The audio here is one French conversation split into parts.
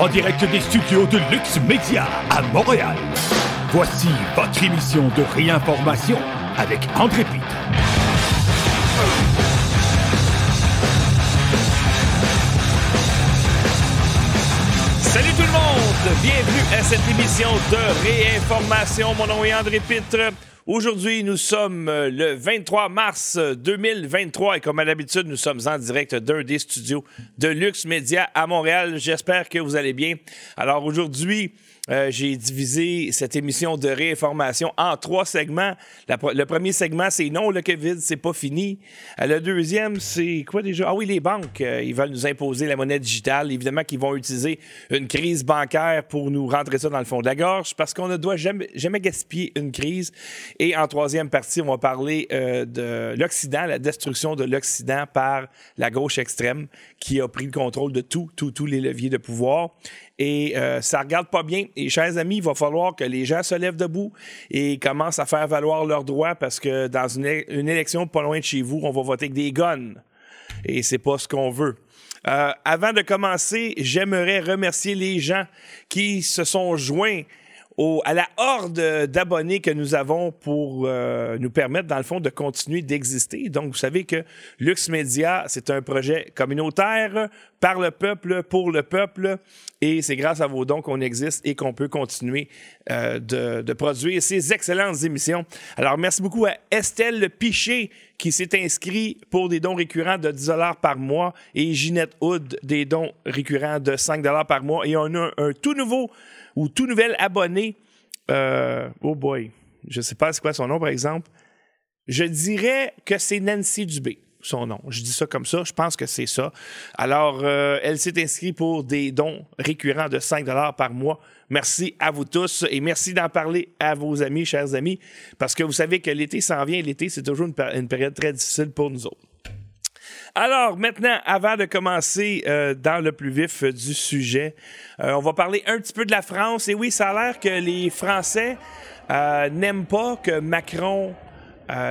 en direct des studios de Lux Media à Montréal. Voici votre émission de réinformation avec André Pitre. Salut tout le monde! Bienvenue à cette émission de réinformation. Mon nom est André Pitre. Aujourd'hui, nous sommes euh, le 23 mars 2023 et comme à l'habitude, nous sommes en direct d'un des studios de Lux Media à Montréal. J'espère que vous allez bien. Alors aujourd'hui, euh, j'ai divisé cette émission de réinformation en trois segments. le premier segment, c'est non, le COVID, c'est pas fini. Euh, le deuxième, c'est quoi déjà? Ah oui, les banques, euh, ils veulent nous imposer la monnaie digitale. Évidemment qu'ils vont utiliser une crise bancaire pour nous rentrer ça dans le fond de la gorge parce qu'on ne doit jamais, jamais gaspiller une crise. Et en troisième partie, on va parler de l'Occident, la destruction de l'Occident par la gauche extrême qui a pris le contrôle de tout, tout, tous les leviers de pouvoir et euh, ça regarde pas bien. Et chers amis, il va falloir que les gens se lèvent debout et commencent à faire valoir leurs droits parce que dans une, élection pas loin de chez vous, on va voter avec des guns. Et c'est pas ce qu'on veut. Euh, avant de commencer, j'aimerais remercier les gens qui se sont joints à la horde d'abonnés que nous avons pour euh, nous permettre, dans le fond, de continuer d'exister. Donc, vous savez que Lux Media, c'est un projet communautaire par le peuple, pour le peuple, et c'est grâce à vos dons qu'on existe et qu'on peut continuer euh, de, de, produire ces excellentes émissions. Alors, merci beaucoup à Estelle Piché qui s'est inscrit pour des dons récurrents de 10 par mois et Ginette Hood des dons récurrents de 5 par mois. Et on a un tout nouveau ou tout nouvel abonné, euh, oh boy, je sais pas c'est quoi son nom par exemple, je dirais que c'est Nancy Dubé son nom. Je dis ça comme ça, je pense que c'est ça. Alors, euh, elle s'est inscrite pour des dons récurrents de 5 par mois. Merci à vous tous et merci d'en parler à vos amis, chers amis, parce que vous savez que l'été s'en vient. L'été, c'est toujours une, période très difficile pour nous autres. Alors, maintenant, avant de commencer euh, dans le plus vif du sujet, euh, on va parler un petit peu de la France. Et oui, ça a l'air que les Français euh, n'aiment pas que Macron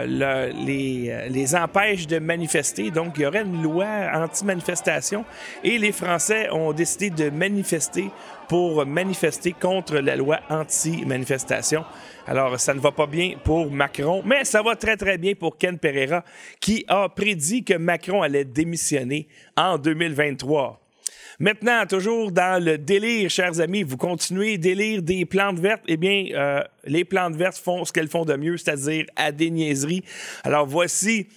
les, les, empêche de manifester. Donc, il y aurait une loi anti-manifestation et les Français ont décidé de manifester pour manifester contre la loi anti-manifestation. Alors, ça ne va pas bien pour Macron, mais ça va très, très bien pour Ken Pereira, qui a prédit que Macron allait démissionner en 2023. Maintenant, toujours dans le délire, chers amis, vous continuez délire des plantes vertes. Eh bien, euh, les plantes vertes font ce qu'elles font de mieux, c'est-à-dire à des niaiseries. Alors, voici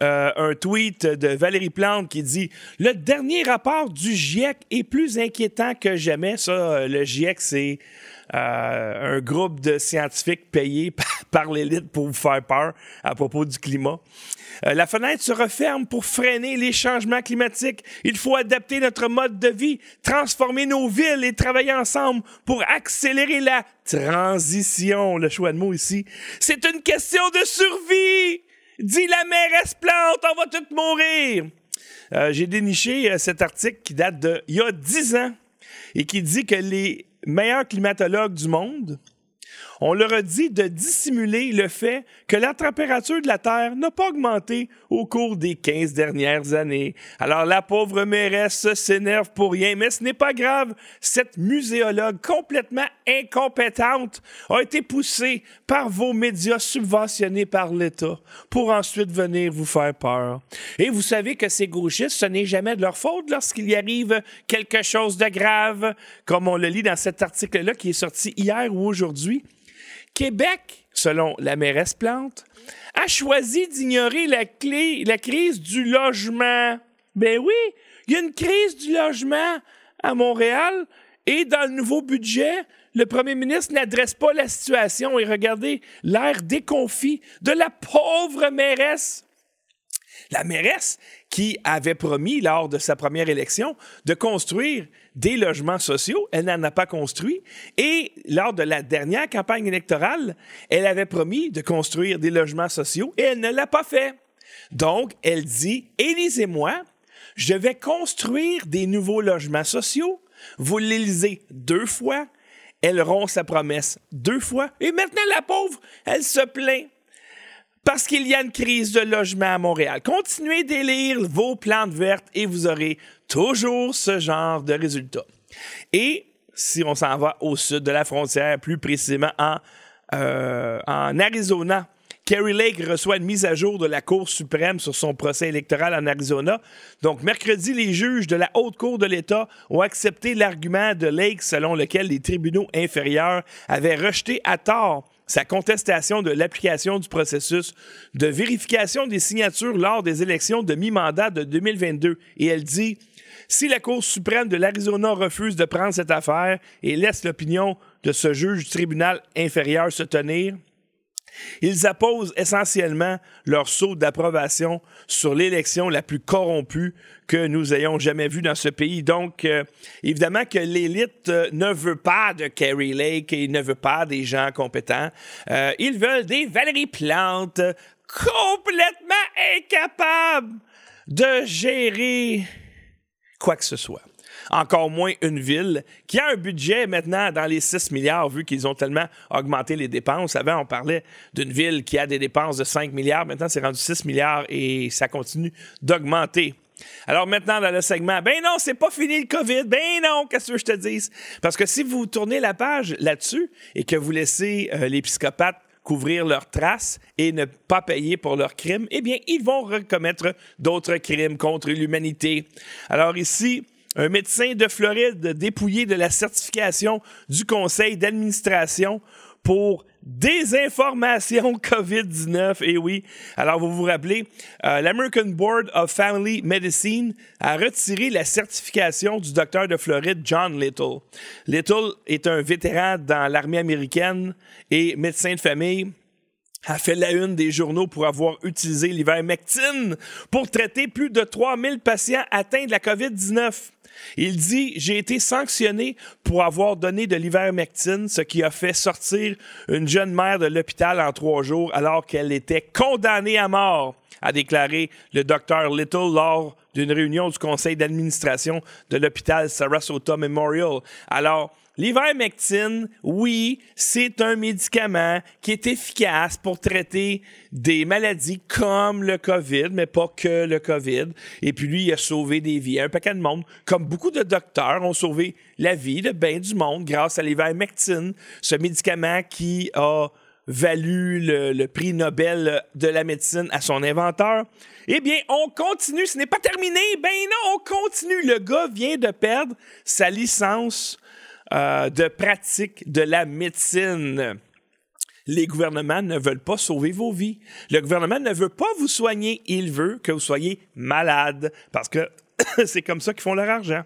euh, un tweet de Valérie Plante qui dit Le dernier rapport du GIEC est plus inquiétant que jamais. Ça, le GIEC, c'est euh, un groupe de scientifiques payés par, l'élite pour vous faire peur à propos du climat. Euh, la fenêtre se referme pour freiner les changements climatiques. Il faut adapter notre mode de vie, transformer nos villes et travailler ensemble pour accélérer la transition. Le choix de mots ici. C'est une question de survie. Dit la mairesse Plante, on va tous mourir. Euh, j'ai déniché cet article qui date de il y a dix ans et qui dit que les meilleur climatologue du monde, on leur a dit de dissimuler le fait que la température de la Terre n'a pas augmenté au cours des 15 dernières années. Alors la pauvre mairesse s'énerve pour rien, mais ce n'est pas grave. Cette muséologue complètement incompétente a été poussée par vos médias subventionnés par l'État pour ensuite venir vous faire peur. Et vous savez que ces gauchistes, ce n'est jamais de leur faute lorsqu'il y arrive quelque chose de grave, comme on le lit dans cet article-là qui est sorti hier ou aujourd'hui. Québec, selon la mairesse Plante, a choisi d'ignorer la, crise du logement. Ben oui, il y a une crise du logement à Montréal et dans le nouveau budget, le premier ministre n'adresse pas la situation et regardez l'air déconfit de la pauvre mairesse. La mairesse qui avait promis lors de sa première élection de construire des logements sociaux. Elle n'en a pas construit. Et lors de la dernière campagne électorale, elle avait promis de construire des logements sociaux et elle ne l'a pas fait. Donc, elle dit, élisez-moi, je vais construire des nouveaux logements sociaux. Vous l'élisez deux fois. Elle rompt sa promesse deux fois. Et maintenant, la pauvre, elle se plaint parce qu'il y a une crise de logement à Montréal. Continuez d'élire vos plantes vertes et vous aurez toujours ce genre de résultats. Et si on s'en va au sud de la frontière, plus précisément en, euh, en Arizona, Kerry Lake reçoit une mise à jour de la Cour suprême sur son procès électoral en Arizona. Donc, mercredi, les juges de la Haute Cour de l'État ont accepté l'argument de Lake selon lequel les tribunaux inférieurs avaient rejeté à tort sa contestation de l'application du processus de vérification des signatures lors des élections de mi-mandat de 2022. Et elle dit si la Cour suprême de l'Arizona refuse de prendre cette affaire et laisse l'opinion de ce juge du tribunal inférieur se tenir, ils apposent essentiellement leur saut d'approbation sur l'élection la plus corrompue que nous ayons jamais vue dans ce pays. Donc, euh, évidemment que l'élite euh, ne veut pas de Kerry Lake et ne veut pas des gens compétents. Euh, ils veulent des Valérie Plante complètement incapables de gérer quoi que ce soit encore moins une ville qui a un budget maintenant dans les 6 milliards, vu qu'ils ont tellement augmenté les dépenses. Avant, on parlait d'une ville qui a des dépenses de 5 milliards. Maintenant, c'est rendu 6 milliards et ça continue d'augmenter. Alors maintenant, dans le segment, ben non, c'est pas fini le COVID. Ben non, qu'est-ce que je te dis? Parce que si vous tournez la page là-dessus et que vous laissez euh, les psychopathes couvrir leurs traces et ne pas payer pour leurs crimes, eh bien, ils vont recommettre d'autres crimes contre l'humanité. Alors ici, un médecin de Floride dépouillé de la certification du conseil d'administration pour désinformation COVID-19. Et oui, alors vous vous rappelez, euh, l'American Board of Family Medicine a retiré la certification du docteur de Floride, John Little. Little est un vétéran dans l'armée américaine et médecin de famille a fait la une des journaux pour avoir utilisé l'ivermectine pour traiter plus de 3000 patients atteints de la COVID-19. Il dit J'ai été sanctionné pour avoir donné de l'ivermectine, ce qui a fait sortir une jeune mère de l'hôpital en trois jours alors qu'elle était condamnée à mort, a déclaré le docteur Little lors d'une réunion du conseil d'administration de l'hôpital Sarasota Memorial. Alors, L'ivermectine, oui, c'est un médicament qui est efficace pour traiter des maladies comme le COVID, mais pas que le COVID. Et puis lui, il a sauvé des vies. Un paquet de monde, comme beaucoup de docteurs, ont sauvé la vie de bien du monde grâce à l'ivermectine, ce médicament qui a valu le, le, prix Nobel de la médecine à son inventeur. Eh bien, on continue, ce n'est pas terminé. Ben non, on continue. Le gars vient de perdre sa licence euh, de pratique de la médecine. Les gouvernements ne veulent pas sauver vos vies. Le gouvernement ne veut pas vous soigner. Il veut que vous soyez malade parce que c'est comme ça qu'ils font leur argent.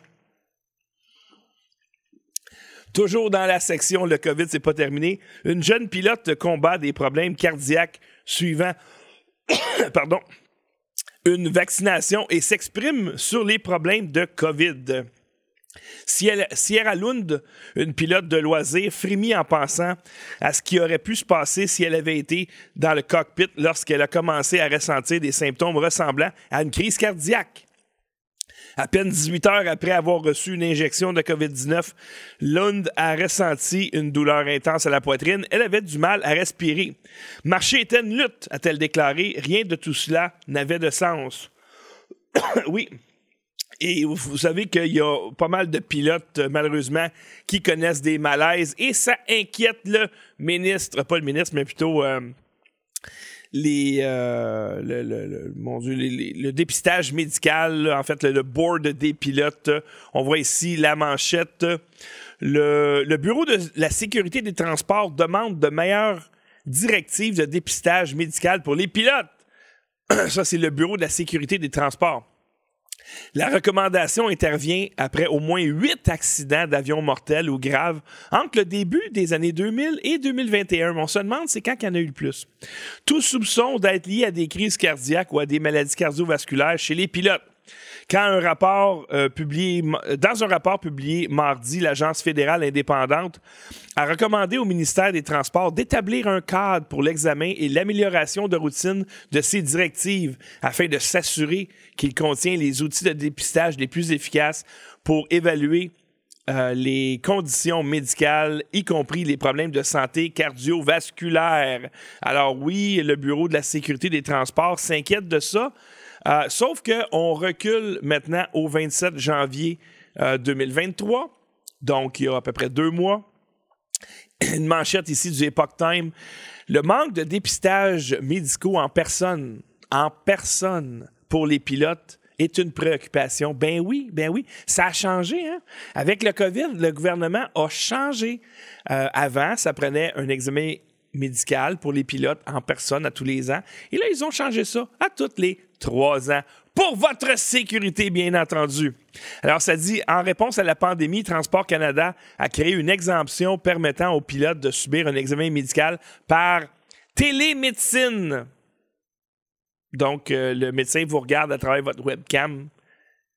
Toujours dans la section Le COVID, c'est pas terminé. Une jeune pilote combat des problèmes cardiaques suivant pardon, une vaccination et s'exprime sur les problèmes de COVID. Sierra Lund, une pilote de loisirs, frémit en pensant à ce qui aurait pu se passer si elle avait été dans le cockpit lorsqu'elle a commencé à ressentir des symptômes ressemblant à une crise cardiaque. À peine 18 heures après avoir reçu une injection de COVID-19, Lund a ressenti une douleur intense à la poitrine. Elle avait du mal à respirer. Marcher était une lutte, a-t-elle déclaré. Rien de tout cela n'avait de sens. oui, et vous savez qu'il y a pas mal de pilotes, malheureusement, qui connaissent des malaises et ça inquiète le ministre, pas le ministre, mais plutôt euh, les, euh, le, mon Dieu, le dépistage médical, en fait, le, board des pilotes. On voit ici la manchette. Le, le Bureau de la sécurité des transports demande de meilleures directives de dépistage médical pour les pilotes. Ça, c'est le Bureau de la sécurité des transports. La recommandation intervient après au moins huit accidents d'avions mortels ou graves entre le début des années 2000 et 2021. On se demande c'est quand qu'il y en a eu le plus. Tout soupçon d'être lié à des crises cardiaques ou à des maladies cardiovasculaires chez les pilotes. Quand un rapport euh, publié, dans un rapport publié mardi, l'Agence fédérale indépendante a recommandé au ministère des Transports d'établir un cadre pour l'examen et l'amélioration de routine de ces directives afin de s'assurer qu'il contient les outils de dépistage les plus efficaces pour évaluer euh, les conditions médicales, y compris les problèmes de santé cardiovasculaire. Alors oui, le Bureau de la sécurité des transports s'inquiète de ça, euh, sauf qu'on recule maintenant au 27 janvier 2023. Euh, donc il y a à peu près deux mois. Une manchette ici du Epoch Time. Le manque de dépistage médicaux en personne, en personne pour les pilotes est une préoccupation. Ben oui, ben oui, ça a changé. Hein? Avec le COVID, le gouvernement a changé. Euh, avant, ça prenait un examen médical pour les pilotes en personne à tous les ans. Et là, ils ont changé ça à tous les trois ans. Pour votre sécurité, bien entendu. Alors, ça dit, en réponse à la pandémie, Transport Canada a créé une exemption permettant aux pilotes de subir un examen médical par télémédecine. Donc, euh, le médecin vous regarde à travers votre webcam,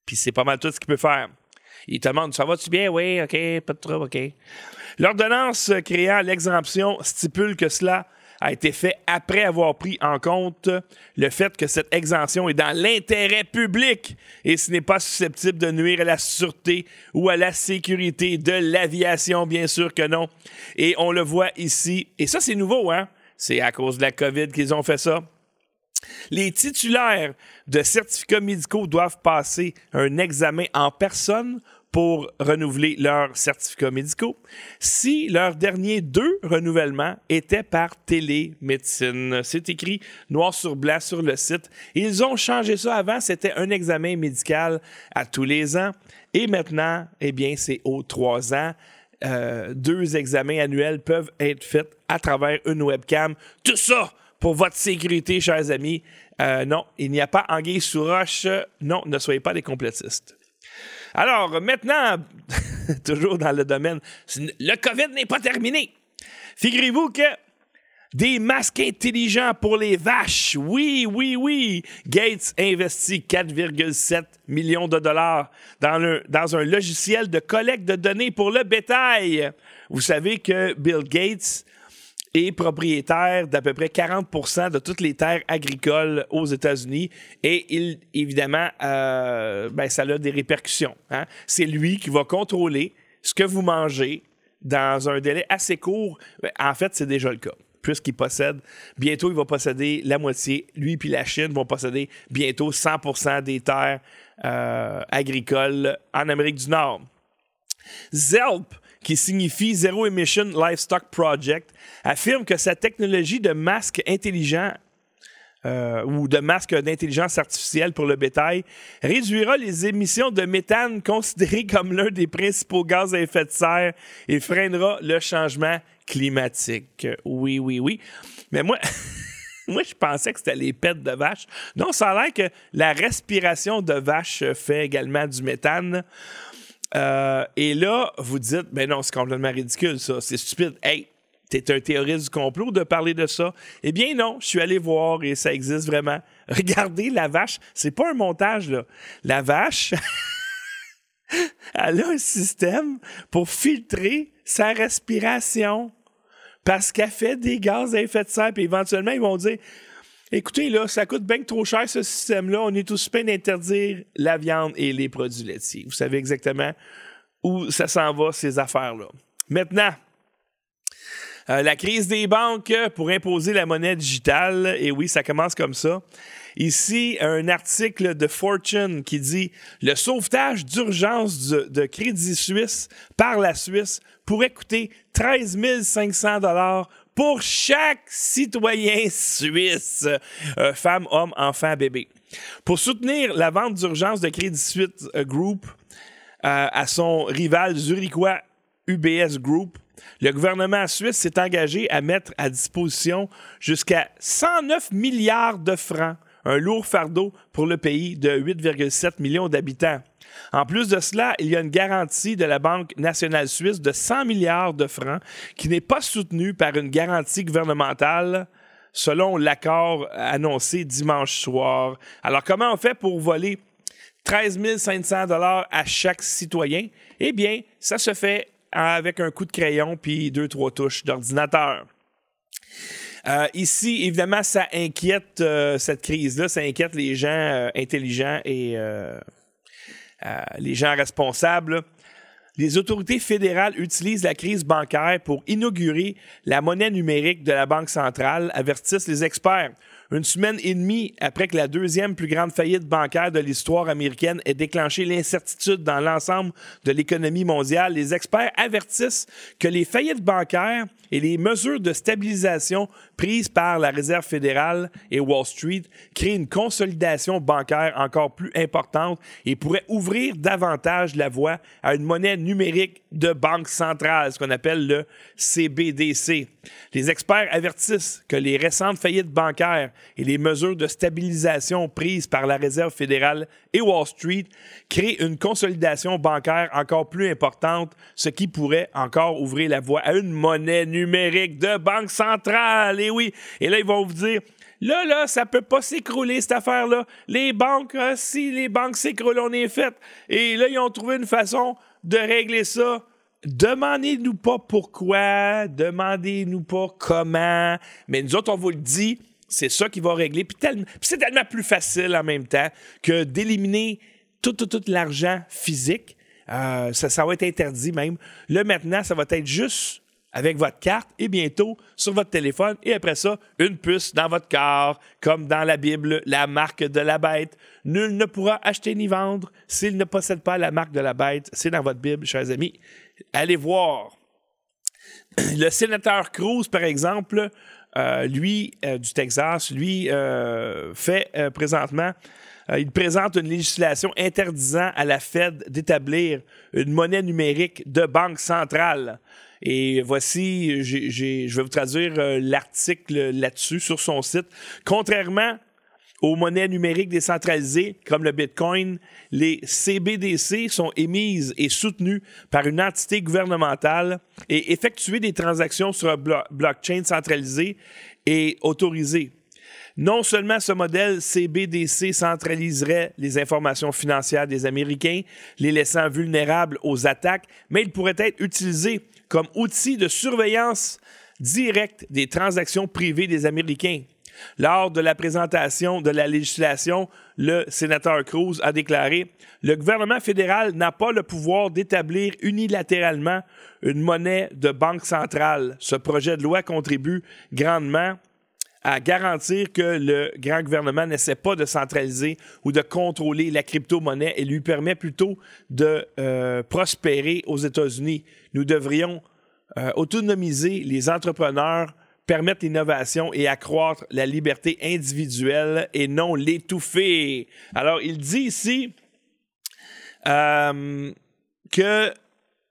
puis c'est pas mal tout ce qu'il peut faire. Il te demande Ça va-tu bien Oui, OK, pas de trouble, OK. L'ordonnance créant l'exemption stipule que cela a été fait après avoir pris en compte le fait que cette exemption est dans l'intérêt public et ce n'est pas susceptible de nuire à la sûreté ou à la sécurité de l'aviation, bien sûr que non. Et on le voit ici, et ça c'est nouveau, hein? C'est à cause de la COVID qu'ils ont fait ça. Les titulaires de certificats médicaux doivent passer un examen en personne pour renouveler leurs certificats médicaux si leurs derniers deux renouvellements étaient par télémédecine. C'est écrit noir sur blanc sur le site. Ils ont changé ça avant, c'était un examen médical à tous les ans et maintenant, eh bien, c'est aux trois ans. Euh, deux examens annuels peuvent être faits à travers une webcam. Tout ça pour votre sécurité, chers amis. Euh, non, il n'y a pas anguille sous roche. Non, ne soyez pas des complotistes. Alors, maintenant, toujours dans le domaine, le COVID n'est pas terminé. Figurez-vous que des masques intelligents pour les vaches. Oui, oui, oui. Gates investit 4,7 millions de dollars dans, dans un logiciel de collecte de données pour le bétail. Vous savez que Bill Gates est propriétaire d'à peu près 40% de toutes les terres agricoles aux États-Unis et il, évidemment, euh, ben, ça a des répercussions. Hein. C'est lui qui va contrôler ce que vous mangez dans un délai assez court. Ben, en fait, c'est déjà le cas puisqu'il possède, bientôt il va posséder la moitié, lui puis la Chine vont posséder bientôt 100% des terres euh, agricoles en Amérique du Nord. ZELP, qui signifie Zero Emission Livestock Project, affirme que sa technologie de masque intelligent euh, ou de masque d'intelligence artificielle pour le bétail réduira les émissions de méthane considérées comme l'un des principaux gaz à effet de serre et freinera le changement climatique. Oui, oui, oui. Mais moi, moi je pensais que c'était les pètes de vache. Non, ça a l'air que la respiration de vache fait également du méthane. Euh, et là, vous dites, ben non, c'est complètement ridicule, ça. C'est stupide. Hey, t'es un théoriste du complot de parler de ça. Eh bien, non, je suis allé voir et ça existe vraiment. Regardez, la vache, c'est pas un montage, là. La vache, elle a un système pour filtrer sa respiration parce qu'elle fait des gaz à effet de serre. Puis éventuellement, ils vont dire Écoutez, là, ça coûte bien trop cher ce système-là. On est tous peine d'interdire la viande et les produits laitiers. Vous savez exactement où ça s'en va, ces affaires-là. Maintenant, euh, la crise des banques pour imposer la monnaie digitale. Et oui, ça commence comme ça. Ici, un article de Fortune qui dit le sauvetage d'urgence de, Crédit Suisse par la Suisse pourrait coûter 13 500 dollars pour chaque citoyen suisse, euh, femme, homme, enfant, bébé. Pour soutenir la vente d'urgence de Crédit Suisse euh, Group euh, à son rival zurichois UBS Group, le gouvernement suisse s'est engagé à mettre à disposition jusqu'à 109 milliards de francs, un lourd fardeau pour le pays de 8,7 millions d'habitants. En plus de cela, il y a une garantie de la Banque nationale suisse de 100 milliards de francs qui n'est pas soutenue par une garantie gouvernementale selon l'accord annoncé dimanche soir. Alors, comment on fait pour voler 13 500 dollars à chaque citoyen? Eh bien, ça se fait avec un coup de crayon puis deux, trois touches d'ordinateur. Euh, ici, évidemment, ça inquiète euh, cette crise-là, ça inquiète les gens euh, intelligents et les gens responsables. Les autorités fédérales utilisent la crise bancaire pour inaugurer la monnaie numérique de la Banque centrale, avertissent les experts. Une semaine et demie après que la deuxième plus grande faillite bancaire de l'histoire américaine ait déclenché l'incertitude dans l'ensemble de l'économie mondiale, les experts avertissent que les faillites bancaires et les mesures de stabilisation prises par la Réserve fédérale et Wall Street créent une consolidation bancaire encore plus importante et pourraient ouvrir davantage la voie à une monnaie numérique de banque centrale, ce qu'on appelle le CBDC. Les experts avertissent que les récentes faillites bancaires et les mesures de stabilisation prises par la Réserve fédérale et Wall Street créent une consolidation bancaire encore plus importante, ce qui pourrait encore ouvrir la voie à une monnaie numérique de banque centrale. Et oui, et là, ils vont vous dire, Là, là, ça peut pas s'écrouler, cette affaire-là. Les banques, euh, si les banques s'écroulent, on est fait. Et là, ils ont trouvé une façon de régler ça. Demandez-nous pas pourquoi, demandez-nous pas comment, mais nous autres, on vous le dit, c'est ça qui va régler. Puis, c'est tellement plus facile en même temps que d'éliminer tout, tout, tout l'argent physique. Euh, ça, ça va être interdit même. Là, maintenant, ça va être juste avec votre carte et bientôt sur votre téléphone et après ça, une puce dans votre corps, comme dans la Bible, la marque de la bête. Nul ne pourra acheter ni vendre s'il ne possède pas la marque de la bête. C'est dans votre Bible, chers amis. Allez voir. Le sénateur Cruz, par exemple, euh, lui, euh, du Texas, lui, euh, fait présentement, il présente une législation interdisant à la Fed d'établir une monnaie numérique de banque centrale. Et voici, je vais vous traduire l'article là-dessus sur son site. Contrairement aux monnaies numériques décentralisées comme le Bitcoin, les CBDC sont émises et soutenues par une entité gouvernementale et effectuer des transactions sur un blockchain centralisé et autorisé. Non seulement ce modèle CBDC centraliserait les informations financières des Américains, les laissant vulnérables aux attaques, mais il pourrait être utilisé comme outil de surveillance directe des transactions privées des Américains. Lors de la présentation de la législation, le sénateur Cruz a déclaré Le gouvernement fédéral n'a pas le pouvoir d'établir unilatéralement une monnaie de banque centrale. Ce projet de loi contribue grandement à garantir que le grand gouvernement n'essaie pas de centraliser ou de contrôler la crypto-monnaie et lui permet plutôt de euh, prospérer aux États-Unis. Nous devrions euh, autonomiser les entrepreneurs permettre l'innovation et accroître la liberté individuelle et non l'étouffer. Alors, il dit ici euh, que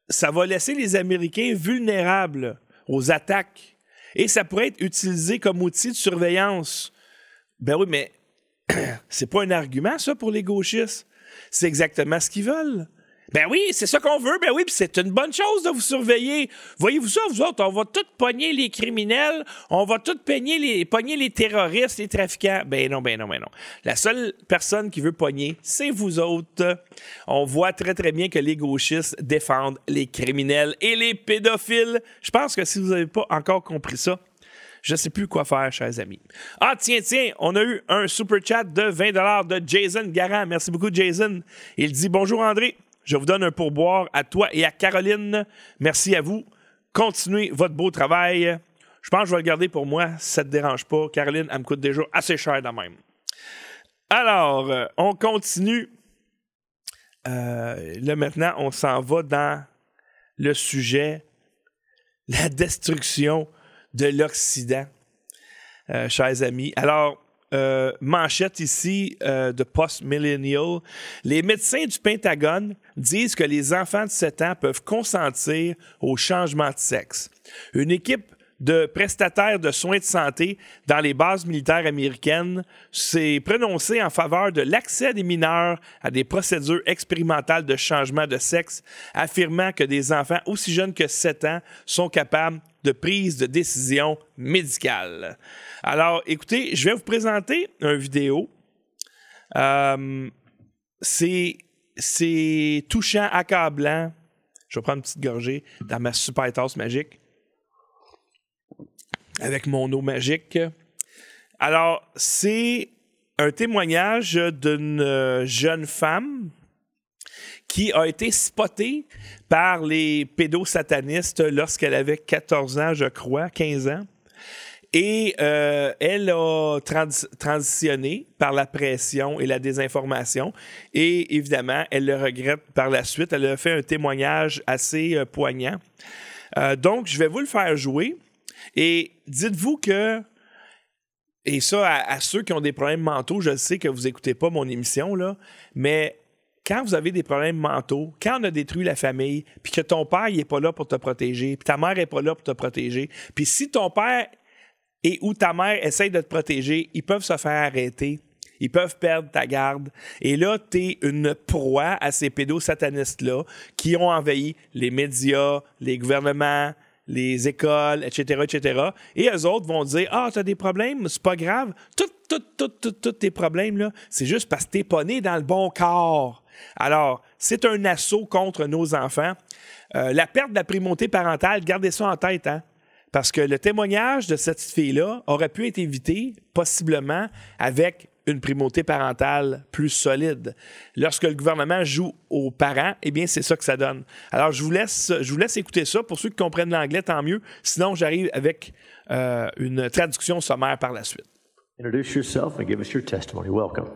ça va laisser les Américains vulnérables aux attaques et ça pourrait être utilisé comme outil de surveillance. Ben oui, mais c'est pas un argument, ça, pour les gauchistes. C'est exactement ce qu'ils veulent. Ben oui, c'est ça qu'on veut. Ben oui, puis c'est une bonne chose de vous surveiller. Voyez-vous ça, vous autres, on va tout pogner les criminels, on va tout pogner les, pogner les terroristes, les trafiquants. Ben non, ben non, ben non. La seule personne qui veut pogner, c'est vous autres. On voit très, très bien que les gauchistes défendent les criminels et les pédophiles. Je pense que si vous n'avez pas encore compris ça, je ne sais plus quoi faire, chers amis. Ah, tiens, tiens, on a eu un super chat de 20 de Jason Garant. Merci beaucoup, Jason. Il dit Bonjour, André. Je vous donne un pourboire à toi et à Caroline. Merci à vous. Continuez votre beau travail. Je pense que je vais le garder pour moi, si ça ne te dérange pas. Caroline, elle me coûte déjà assez cher de même. Alors, euh, on continue. Euh, là, maintenant, on s'en va dans le sujet la destruction de l'Occident, euh, chers amis. Alors, euh, manchette ici euh, de Post-Millennial. Les médecins du Pentagone disent que les enfants de 7 ans peuvent consentir au changement de sexe. Une équipe de prestataires de soins de santé dans les bases militaires américaines s'est prononcée en faveur de l'accès des mineurs à des procédures expérimentales de changement de sexe, affirmant que des enfants aussi jeunes que 7 ans sont capables de prise de décision médicale. Alors, écoutez, je vais vous présenter une vidéo. Euh, c'est, touchant, accablant. Je vais prendre une petite gorgée dans ma super tasse magique avec mon eau magique. Alors, c'est un témoignage d'une jeune femme qui a été spotée par les pédosatanistes lorsqu'elle avait 14 ans, je crois, 15 ans. Et euh, elle a transitionné par la pression et la désinformation. Et évidemment, elle le regrette par la suite. Elle a fait un témoignage assez euh, poignant. Euh, donc, je vais vous le faire jouer. Et dites-vous que, et ça, à, ceux qui ont des problèmes mentaux, je sais que vous n'écoutez pas mon émission, là, mais quand vous avez des problèmes mentaux, quand on a détruit la famille, puis que ton père n'est pas là pour te protéger, puis ta mère n'est pas là pour te protéger, puis si ton père et où ta mère essaye de te protéger, ils peuvent se faire arrêter. Ils peuvent perdre ta garde. Et là, tu es une proie à ces pédosatanistes-là qui ont envahi les médias, les gouvernements, les écoles, etc., etc. Et eux autres vont dire Ah, tu as des problèmes, c'est pas grave. Tous tes problèmes, là, c'est juste parce que t'es pas né dans le bon corps. Alors, c'est un assaut contre nos enfants. Euh, la perte de la primauté parentale, gardez ça en tête, hein? Parce que le témoignage de cette fille-là aurait pu être évité possiblement avec une primauté parentale plus solide. Lorsque le gouvernement joue aux parents, eh bien, c'est ça que ça donne. Alors, je vous laisse, je vous laisse écouter ça. Pour ceux qui comprennent l'anglais, tant mieux. Sinon, j'arrive avec euh, une traduction sommaire par la suite. Introduce yourself and give us your testimony. Welcome.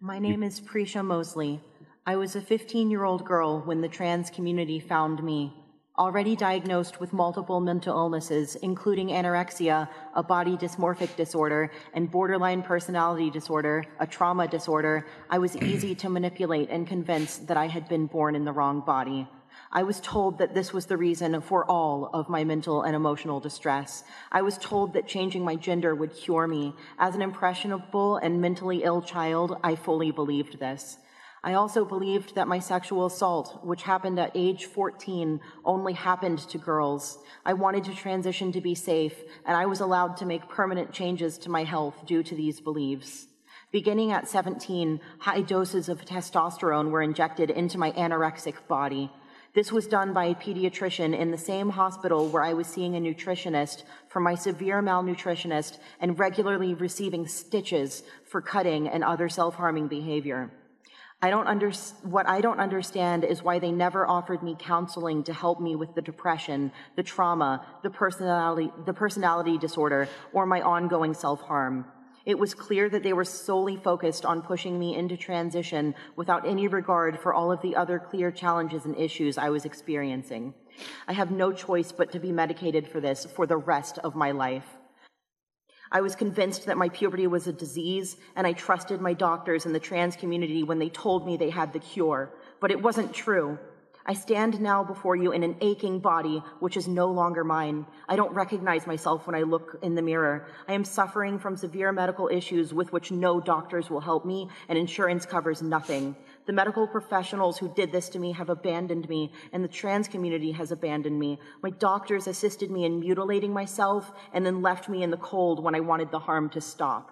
My name is Prisha Mosley. I was a 15 year old girl when the trans community found me. Already diagnosed with multiple mental illnesses, including anorexia, a body dysmorphic disorder, and borderline personality disorder, a trauma disorder, I was easy to manipulate and convince that I had been born in the wrong body. I was told that this was the reason for all of my mental and emotional distress. I was told that changing my gender would cure me. As an impressionable and mentally ill child, I fully believed this. I also believed that my sexual assault, which happened at age 14, only happened to girls. I wanted to transition to be safe, and I was allowed to make permanent changes to my health due to these beliefs. Beginning at 17, high doses of testosterone were injected into my anorexic body. This was done by a pediatrician in the same hospital where I was seeing a nutritionist for my severe malnutritionist and regularly receiving stitches for cutting and other self harming behavior. I don't under, what I don't understand is why they never offered me counseling to help me with the depression, the trauma, the personality, the personality disorder, or my ongoing self-harm. It was clear that they were solely focused on pushing me into transition without any regard for all of the other clear challenges and issues I was experiencing. I have no choice but to be medicated for this for the rest of my life. I was convinced that my puberty was a disease, and I trusted my doctors and the trans community when they told me they had the cure. But it wasn't true. I stand now before you in an aching body which is no longer mine. I don't recognize myself when I look in the mirror. I am suffering from severe medical issues with which no doctors will help me, and insurance covers nothing. The medical professionals who did this to me have abandoned me, and the trans community has abandoned me. My doctors assisted me in mutilating myself and then left me in the cold when I wanted the harm to stop.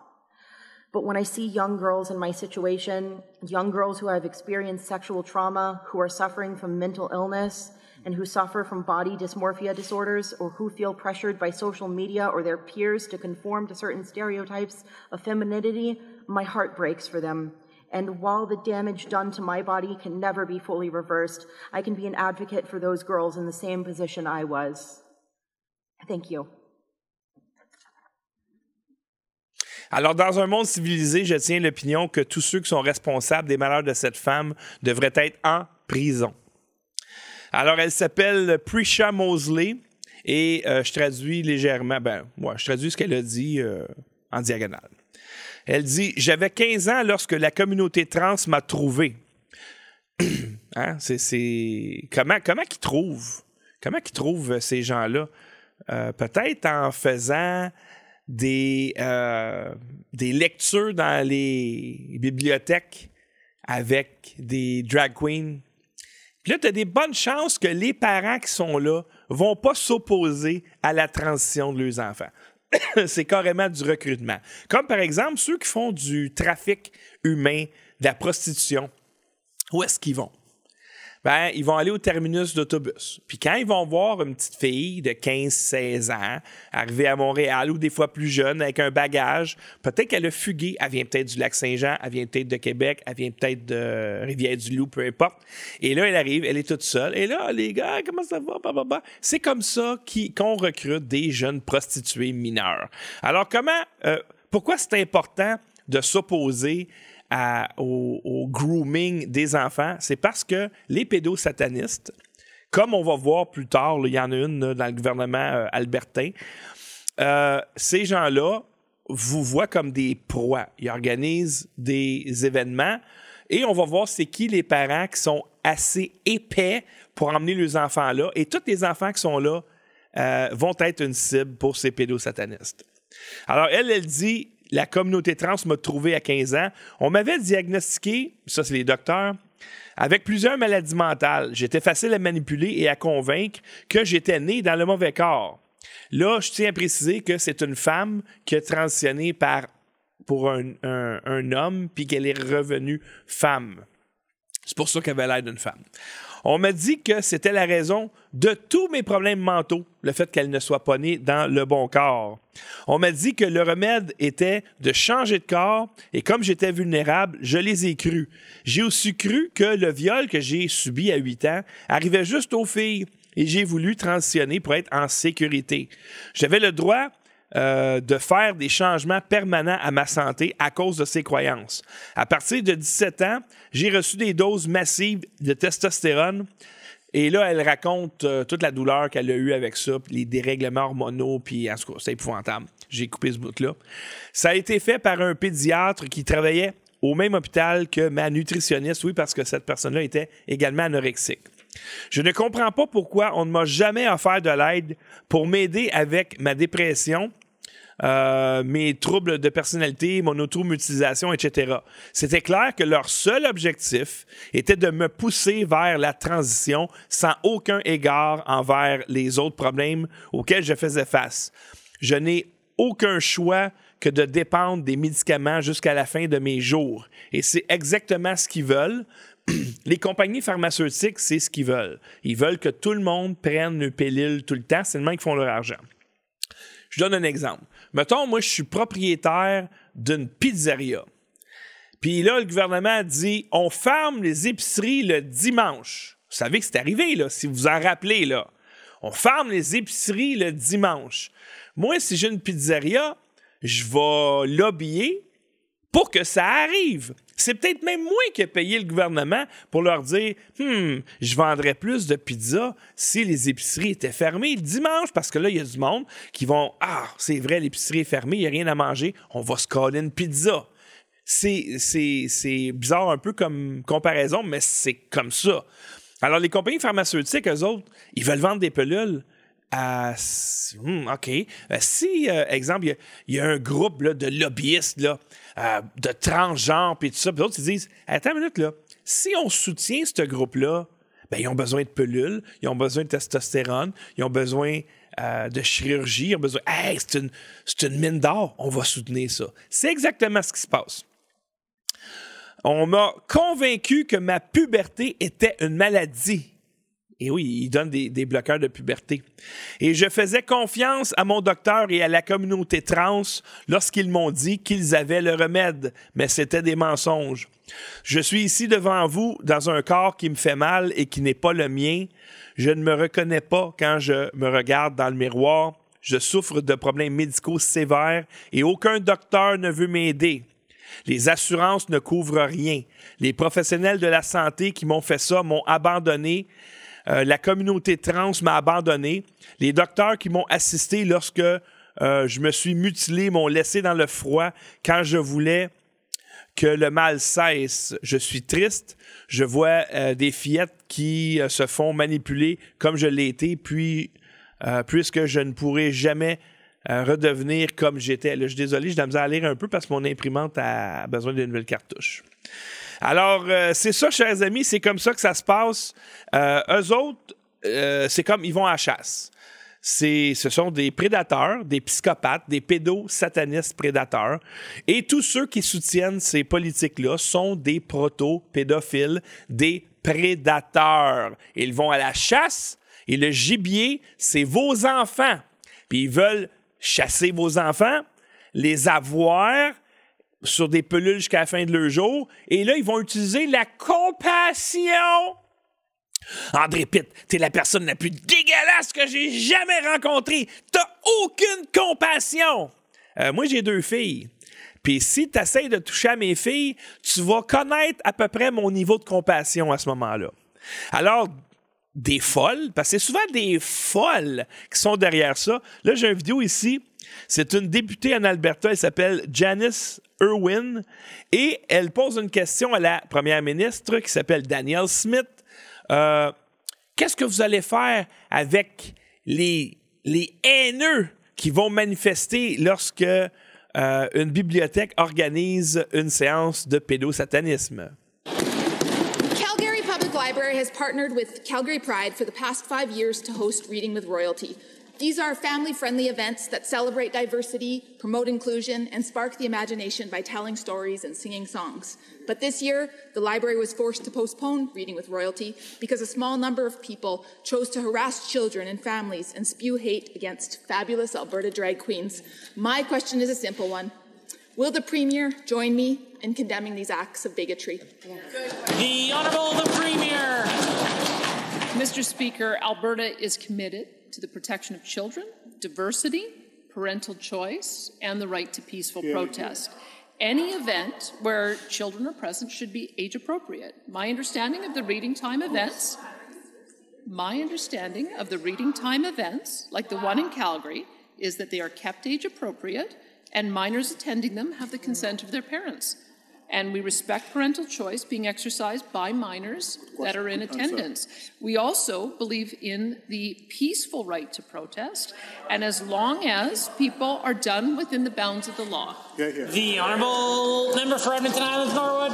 But when I see young girls in my situation, young girls who have experienced sexual trauma, who are suffering from mental illness, and who suffer from body dysmorphia disorders, or who feel pressured by social media or their peers to conform to certain stereotypes of femininity, my heart breaks for them. And while the damage done to my body can never be fully reversed, I can be an advocate for those girls in the same position I was. Thank you. Alors, dans un monde civilisé, je tiens l'opinion que tous ceux qui sont responsables des malheurs de cette femme devraient être en prison. Alors, elle s'appelle Prisha Mosley et euh, je traduis légèrement, ben, moi, je traduis ce qu'elle a dit euh, en diagonale. Elle dit J'avais 15 ans lorsque la communauté trans m'a trouvé. hein? Comment, comment qu'ils trouvent Comment qu'ils trouvent ces gens-là? Euh, Peut-être en faisant des, euh, des lectures dans les bibliothèques avec des drag queens. Puis là, tu as des bonnes chances que les parents qui sont là vont pas s'opposer à la transition de leurs enfants. C'est carrément du recrutement. Comme par exemple ceux qui font du trafic humain, de la prostitution. Où est-ce qu'ils vont? Ben, ils vont aller au terminus d'autobus. Puis quand ils vont voir une petite fille de 15-16 ans arriver à Montréal ou des fois plus jeune avec un bagage, peut-être qu'elle a fugué. Elle vient peut-être du lac Saint-Jean, elle vient peut-être de Québec, elle vient peut-être de Rivière-du-Loup, peu importe. Et là, elle arrive, elle est toute seule. Et là, les gars, comment ça va? C'est comme ça qu'on recrute des jeunes prostituées mineures. Alors, comment, euh, pourquoi c'est important de s'opposer au, grooming des enfants, c'est parce que les pédosatanistes, comme on va voir plus tard, il y en a une dans le gouvernement euh, albertain, euh, ces gens-là vous voient comme des proies. Ils organisent des événements et on va voir c'est qui les parents qui sont assez épais pour emmener leurs enfants là. Et tous les enfants qui sont là euh, vont être une cible pour ces pédosatanistes. Alors, elle, elle dit la communauté trans m'a trouvé à 15 ans. On m'avait diagnostiqué, ça c'est les docteurs, avec plusieurs maladies mentales. J'étais facile à manipuler et à convaincre que j'étais né dans le mauvais corps. Là, je tiens à préciser que c'est une femme qui a transitionné par, pour un, un homme, puis qu'elle est revenue femme. C'est pour ça qu'elle avait l'air d'une femme. On m'a dit que c'était la raison de tous mes problèmes mentaux, le fait qu'elle ne soit pas née dans le bon corps. On m'a dit que le remède était de changer de corps et comme j'étais vulnérable, je les ai crus. J'ai aussi cru que le viol que j'ai subi à 8 ans arrivait juste aux filles et j'ai voulu transitionner pour être en sécurité. J'avais le droit euh, de faire des changements permanents à ma santé à cause de ces croyances. À partir de 17 ans, j'ai reçu des doses massives de testostérone. Et là, elle raconte euh, toute la douleur qu'elle a eue avec ça, les dérèglements hormonaux, puis en tout cas, c'est épouvantable. J'ai coupé ce bout-là. Ça a été fait par un pédiatre qui travaillait au même hôpital que ma nutritionniste, oui, parce que cette personne-là était également anorexique. Je ne comprends pas pourquoi on ne m'a jamais offert de l'aide pour m'aider avec ma dépression euh, mes troubles de personnalité, mon automutilisation, etc. C'était clair que leur seul objectif était de me pousser vers la transition sans aucun égard envers les autres problèmes auxquels je faisais face. Je n'ai aucun choix que de dépendre des médicaments jusqu'à la fin de mes jours. Et c'est exactement ce qu'ils veulent. les compagnies pharmaceutiques, c'est ce qu'ils veulent. Ils veulent que tout le monde prenne une pilule tout le temps, c'est le même qu'ils font leur argent. Je donne un exemple. Mettons, moi, je suis propriétaire d'une pizzeria. Puis là, le gouvernement dit on ferme les épiceries le dimanche. Vous savez que c'est arrivé, là, si vous vous en rappelez, là. On ferme les épiceries le dimanche. Moi, si j'ai une pizzeria, je vais lobbyer pour que ça arrive. C'est peut-être même moi qui ai payé le gouvernement pour leur dire Hmm, je vendrais plus de pizza si les épiceries étaient fermées le dimanche, parce que là, il y a du monde qui vont Ah, c'est vrai, l'épicerie est fermée, il n'y a rien à manger, on va se coller une pizza. C'est bizarre un peu comme comparaison, mais c'est comme ça. Alors, les compagnies pharmaceutiques, eux autres, ils veulent vendre des pelules Hmm, OK. Euh, si, euh, exemple, il y, a un groupe de lobbyistes euh, de transgenres et tout ça, puis d'autres, ils disent Attends une minute, là. Si on soutient ce groupe-là, ben, ils ont besoin de pelules, ils ont besoin de testostérone, ils ont besoin de chirurgie, ils ont besoin. Hey, c'est une mine d'or, on va soutenir ça. C'est exactement ce qui se passe. On m'a convaincu que ma puberté était une maladie et oui, il donne des, bloqueurs de puberté. Et je faisais confiance à mon docteur et à la communauté trans lorsqu'ils m'ont dit qu'ils avaient le remède, mais c'était des mensonges. Je suis ici devant vous dans un corps qui me fait mal et qui n'est pas le mien. Je ne me reconnais pas quand je me regarde dans le miroir. Je souffre de problèmes médicaux sévères et aucun docteur ne veut m'aider. Les assurances ne couvrent rien. Les professionnels de la santé qui m'ont fait ça m'ont abandonné euh, la communauté trans m'a abandonné. Les docteurs qui m'ont assisté lorsque euh, je me suis mutilé m'ont laissé dans le froid quand je voulais que le mal cesse. Je suis triste. Je vois euh, des fillettes qui se font manipuler comme je l'ai été, puis puisque je ne pourrai jamais redevenir comme j'étais. je suis désolé, je dois me lire un peu parce que mon imprimante a besoin d'une nouvelle cartouche. Alors, euh, c'est ça, chers amis, c'est comme ça que ça se passe. Euh, eux autres, euh, c'est comme ils vont à la chasse. ce sont des prédateurs, des psychopathes, des pédosatanistes prédateurs. Et tous ceux qui soutiennent ces politiques-là sont des proto-pédophiles, des prédateurs. Ils vont à la chasse et le gibier, c'est vos enfants. Puis ils veulent chasser vos enfants, les avoir sur des pelules jusqu'à la fin de leur jour. Et là, ils vont utiliser la compassion. André Pitt, t'es la personne la plus dégueulasse que j'ai jamais rencontrée. T'as aucune compassion. Euh, moi, j'ai deux filles. Puis si tu essaies de toucher à mes filles, tu vas connaître à peu près mon niveau de compassion à ce moment-là. Alors, des folles, parce que c'est souvent des folles qui sont derrière ça. Là, j'ai une vidéo ici. C'est une députée en Alberta, elle s'appelle Janice Irwin, et elle pose une question à la première ministre qui s'appelle Danielle Smith. Euh, Qu'est-ce que vous allez faire avec les, haineux qui vont manifester lorsque euh, une bibliothèque organise une séance de pédosatanisme? Library has partnered with Calgary Pride for the past five years to host Reading with Royalty. These are family friendly events that celebrate diversity, promote inclusion, and spark the imagination by telling stories and singing songs. But this year, the library was forced to postpone Reading with Royalty because a small number of people chose to harass children and families and spew hate against fabulous Alberta drag queens. My question is a simple one Will the Premier join me in condemning these acts of bigotry? The Honourable the Premier. Mr. Speaker, Alberta is committed to the protection of children, diversity, parental choice, and the right to peaceful protest. Any event where children are present should be age appropriate. My understanding of the reading time events, my understanding of the reading time events, like the one in Calgary, is that they are kept age appropriate and minors attending them have the consent of their parents. And we respect parental choice being exercised by minors that are in attendance. We also believe in the peaceful right to protest, and as long as people are done within the bounds of the law. The Honourable Member for Edmonton Islands Norwood.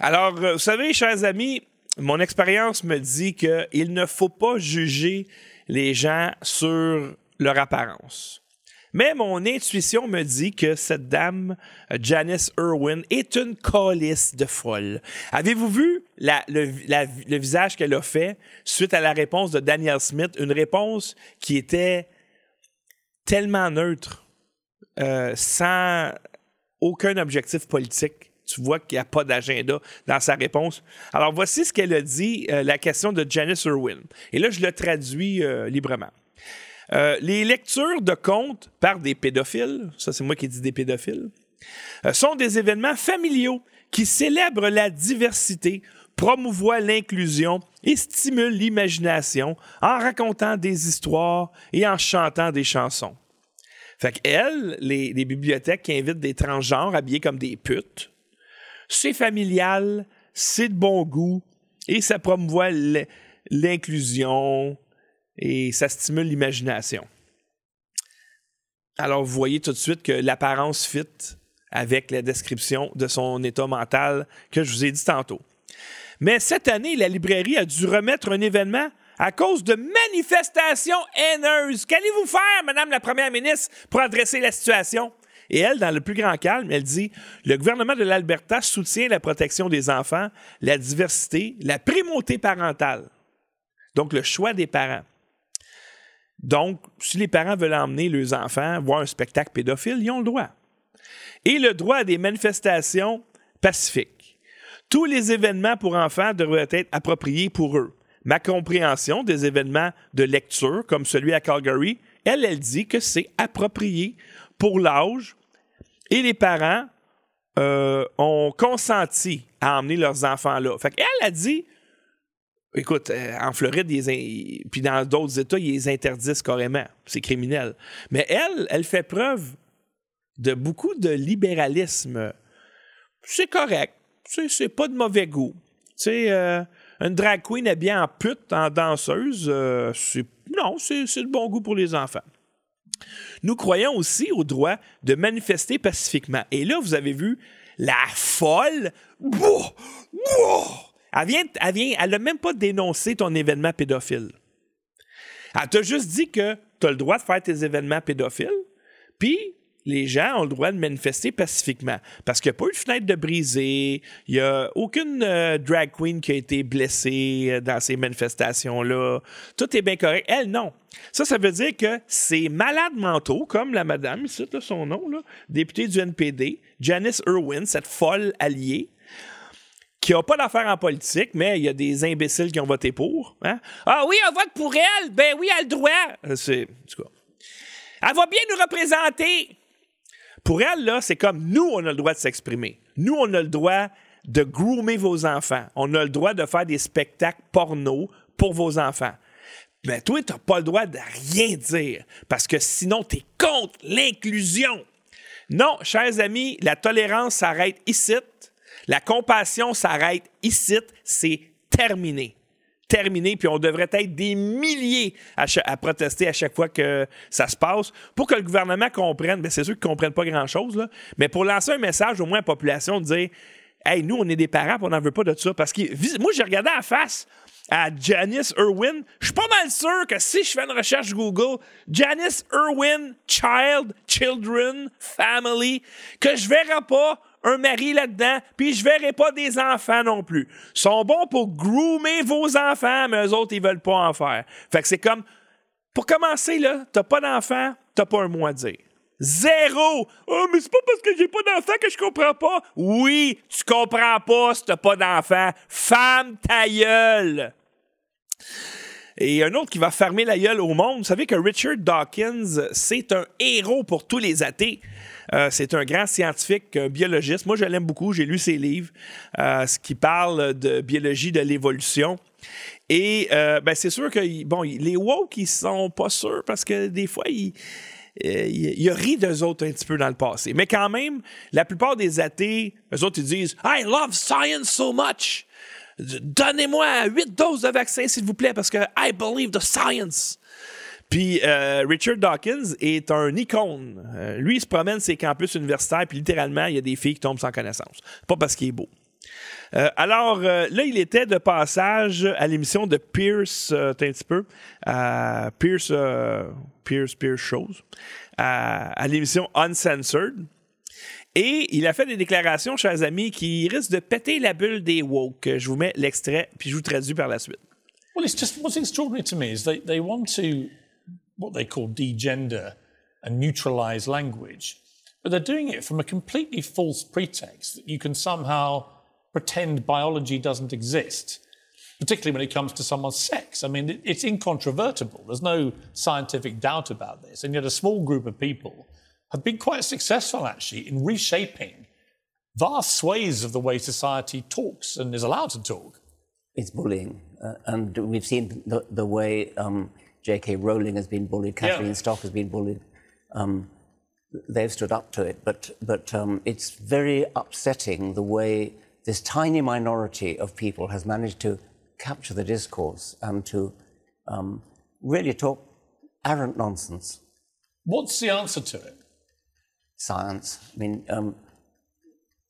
Alors, vous savez, chers amis, mon expérience me dit qu'il ne faut pas juger les gens sur leur apparence. Mais mon intuition me dit que cette dame, euh, Janice Irwin, est une colisse de folle. Avez-vous vu le, visage qu'elle a fait suite à la réponse de Daniel Smith? Une réponse qui était tellement neutre, euh, sans aucun objectif politique. Tu vois qu'il n'y a pas d'agenda dans sa réponse. Alors, voici ce qu'elle a dit, euh, la question de Janice Irwin. Et là, je le traduis librement. Euh, les lectures de contes par des pédophiles, ça c'est moi qui dis des pédophiles, euh, sont des événements familiaux qui célèbrent la diversité, promouvoient l'inclusion et stimulent l'imagination en racontant des histoires et en chantant des chansons. Fait qu'elles, les, les bibliothèques qui invitent des transgenres habillés comme des putes, c'est familial, c'est de bon goût et ça promouvoit l'inclusion et ça stimule l'imagination. Alors, vous voyez tout de suite que l'apparence fit avec la description de son état mental que je vous ai dit tantôt. Mais cette année, la librairie a dû remettre un événement à cause de manifestations haineuses. Qu'allez-vous faire, Madame la Première ministre, pour adresser la situation? Et elle, dans le plus grand calme, elle dit Le gouvernement de l'Alberta soutient la protection des enfants, la diversité, la primauté parentale. Donc, le choix des parents. Donc, si les parents veulent emmener leurs enfants voir un spectacle pédophile, ils ont le droit. Et le droit à des manifestations pacifiques. Tous les événements pour enfants devraient être appropriés pour eux. Ma compréhension des événements de lecture, comme celui à Calgary, elle, elle dit que c'est approprié pour l'âge et les parents euh, ont consenti à emmener leurs enfants là. Fait qu'elle a dit Écoute, euh, en Floride, ils puis dans d'autres États, ils les interdisent carrément. C'est criminel. Mais elle, elle fait preuve de beaucoup de libéralisme. C'est correct. C'est, pas de mauvais goût. Tu sais, euh, une drag queen habillée en pute, en danseuse, euh, non, c'est de bon goût pour les enfants. Nous croyons aussi au droit de manifester pacifiquement. Et là, vous avez vu la folle. Bouh! Bouh! Elle vient, elle vient, elle n'a même pas dénoncé ton événement pédophile. Elle t'a juste dit que tu as le droit de faire tes événements pédophiles, puis les gens ont le droit de manifester pacifiquement. Parce qu'il n'y a pas eu de fenêtre de brisée, il n'y a aucune euh, drag queen qui a été blessée euh, dans ces manifestations-là. Tout est bien correct. Elle, non. Ça, ça veut dire que ces malades mentaux, comme la madame, ici, son nom, députée du NPD, Janice Irwin, cette folle alliée, qui n'a pas d'affaires en politique, mais il y a des imbéciles qui ont voté pour. Hein? Ah oui, on vote pour elle! Ben oui, elle le droit! Euh, c'est. Elle va bien nous représenter! Pour elle, là, c'est comme nous, on a le droit de s'exprimer. Nous, on a le droit de groomer vos enfants. On a le droit de faire des spectacles porno pour vos enfants. Mais toi, tu n'as pas le droit de rien dire parce que sinon, tu es contre l'inclusion. Non, chers amis, la tolérance s'arrête ici. La compassion s'arrête ici. C'est terminé terminé, puis on devrait être des milliers à, protester à chaque fois que ça se passe pour que le gouvernement comprenne. Bien, c'est sûr qu'ils ne comprennent pas grand-chose, mais pour lancer un message au moins à la population, de dire Hey, nous, on est des parents, on n'en veut pas de ça. Parce que moi, j'ai regardé à face à Janice Irwin. Je suis pas mal sûr que si je fais une recherche Google, Janice Irwin, Child, Children, Family, que je verrai pas un mari là-dedans, puis je verrai pas des enfants non plus. Ils sont bons pour groomer vos enfants, mais eux autres, ils veulent pas en faire. Fait que c'est comme, pour commencer, là, t'as pas d'enfants, t'as pas un mot à dire. Zéro! Oh, mais c'est pas parce que j'ai pas d'enfants que je comprends pas. Oui, tu comprends pas si t'as pas d'enfants. Femme ta gueule! Et un autre qui va fermer la gueule au monde, vous savez que Richard Dawkins, c'est un héros pour tous les athées. Euh, c'est un grand scientifique, un biologiste. Moi, je l'aime beaucoup. J'ai lu ses livres, euh, ce qui parle de biologie de l'évolution. Et euh, ben, c'est sûr que bon, les woke, ils sont pas sûrs parce que des fois, ils, il, a ri d'eux autres un petit peu dans le passé. Mais quand même, la plupart des athées, eux autres, ils disent I love science so much. Donnez-moi huit doses de vaccin, s'il vous plaît, parce que I believe the science. Puis euh, Richard Dawkins est un icône. Euh, lui, il se promène ses campus universitaires, puis littéralement, il y a des filles qui tombent sans connaissance. Pas parce qu'il est beau. Euh, alors, là, il était de passage à l'émission de Pierce, un petit peu, Pierce, Pierce, Pierce Shows, à l'émission Uncensored. Et il a fait des déclarations, chers amis, qui risquent de péter la bulle des woke. Je vous mets l'extrait, puis je vous traduis par la suite. Well, it's just what's extraordinary to me is they want to what they call degender and neutralize language. But they're doing it from a completely false pretext that you can somehow pretend biology doesn't exist, particularly when it comes to someone's sex. I mean, it's incontrovertible. There's no scientific doubt about this. And yet, a small group of people have been quite successful, actually, in reshaping vast swathes of the way society talks and is allowed to talk. It's bullying. Uh, and we've seen the, the way um, J.K. Rowling has been bullied, Kathleen yeah. Stock has been bullied. Um, they've stood up to it, but but um, it's very upsetting the way this tiny minority of people has managed to capture the discourse and to um, really talk arrant nonsense. What's the answer to it? Science. I mean, um,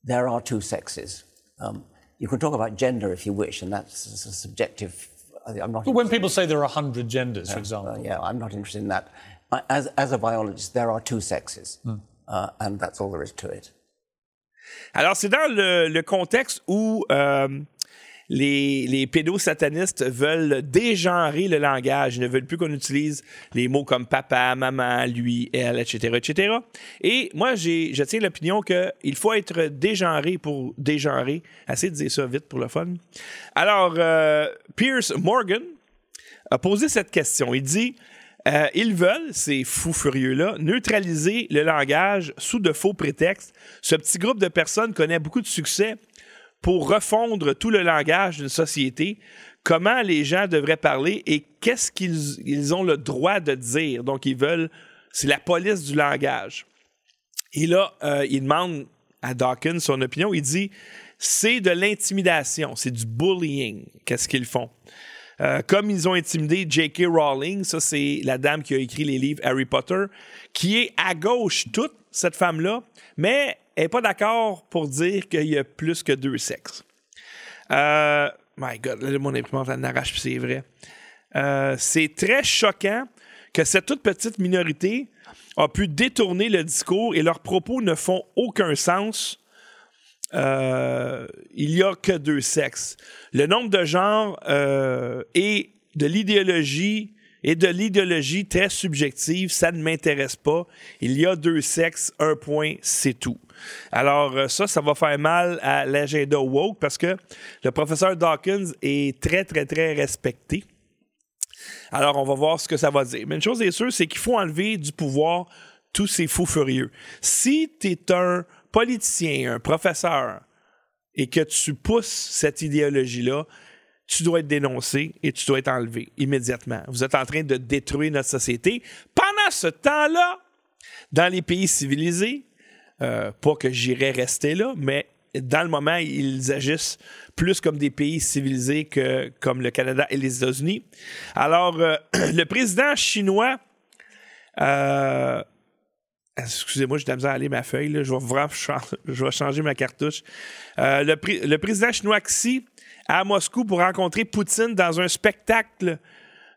there are two sexes. Um, you can talk about gender if you wish, and that's a subjective I'm not. But when people say there are 100 genders, yeah, for example. Uh, yeah, I'm not interested in that. As, as a biologist, there are two sexes, mm. uh, and that's all there is to it. Alors, c'est dans le, le, contexte où euh, les, pédosatanistes veulent dégenrer le langage. Ils ne veulent plus qu'on utilise les mots comme papa, maman, lui, elle, etc., etc. Et moi, je tiens l'opinion qu'il faut être dégenré pour dégenrer. Assez de dire ça vite pour le fun. Alors, euh, Pierce Morgan a posé cette question. Il dit euh, ils veulent, ces fous furieux-là, neutraliser le langage sous de faux prétextes. Ce petit groupe de personnes connaît beaucoup de succès pour refondre tout le langage d'une société, comment les gens devraient parler et qu'est-ce qu'ils ont le droit de dire. Donc, ils veulent, c'est la police du langage. Et là, euh, il demande à Dawkins son opinion. Il dit c'est de l'intimidation, c'est du bullying. Qu'est-ce qu'ils font? Euh, comme ils ont intimidé J.K. Rowling, ça c'est la dame qui a écrit les livres Harry Potter, qui est à gauche toute, cette femme-là, mais n'est pas d'accord pour dire qu'il y a plus que deux sexes. Euh, my God, là, mon imprimante, elle n'arrache c'est vrai. Euh, c'est très choquant que cette toute petite minorité a pu détourner le discours et leurs propos ne font aucun sens. Euh, il n'y a que deux sexes. Le nombre de genres et de l'idéologie et de l'idéologie très subjective, ça ne m'intéresse pas. Il y a deux sexes, un point, c'est tout. Alors euh, ça, ça va faire mal à l'agenda woke parce que le professeur Dawkins est très, très, très respecté. Alors, on va voir ce que ça va dire. Mais une chose est sûre, c'est qu'il faut enlever du pouvoir tous ces fous furieux. Si tu es un politicien, un professeur, et que tu pousses cette idéologie-là, tu dois être dénoncé et tu dois être enlevé immédiatement. Vous êtes en train de détruire notre société. Pendant ce temps-là, dans les pays civilisés, euh, pas que j'irais rester là, mais dans le moment, ils agissent plus comme des pays civilisés que comme le Canada et les États-Unis. Alors, euh, le président chinois, euh, excusez-moi, j'ai de aller ma feuille, Je, vais vais changer ma cartouche. Le, président chinois Xi à Moscou pour rencontrer Poutine dans un spectacle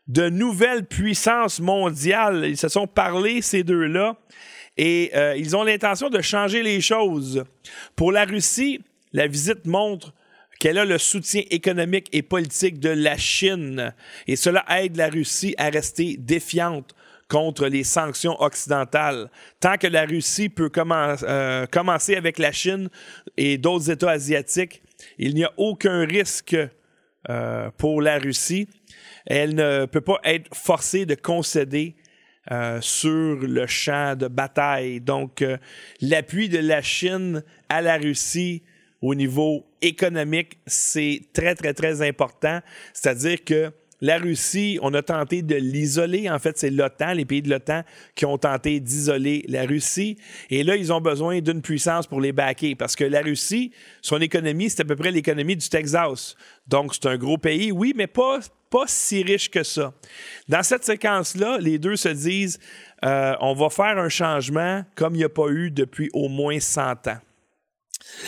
de nouvelles puissances mondiales. Ils se sont parlé, ces deux-là, et ils ont l'intention de changer les choses. Pour la Russie, la visite montre qu'elle a le soutien économique et politique de la Chine. Et cela aide la Russie à rester défiante contre les sanctions occidentales. Tant que la Russie peut euh, commencer avec la Chine et d'autres États asiatiques, il n'y a aucun risque euh, pour la Russie. Elle ne peut pas être forcée de concéder euh, sur le champ de bataille. Donc, l'appui de la Chine à la Russie au niveau économique, c'est très, très, très important. C'est-à-dire que la Russie, on a tenté de l'isoler. En fait, c'est l'OTAN, les pays de l'OTAN, qui ont tenté d'isoler la Russie. Et là, ils ont besoin d'une puissance pour les baquer. Parce que la Russie, son économie, c'est à peu près l'économie du Texas. Donc, c'est un gros pays, oui, mais pas, pas si riche que ça. Dans cette séquence-là, les deux se disent euh, on va faire un changement comme il n'y a pas eu depuis au moins 100 ans.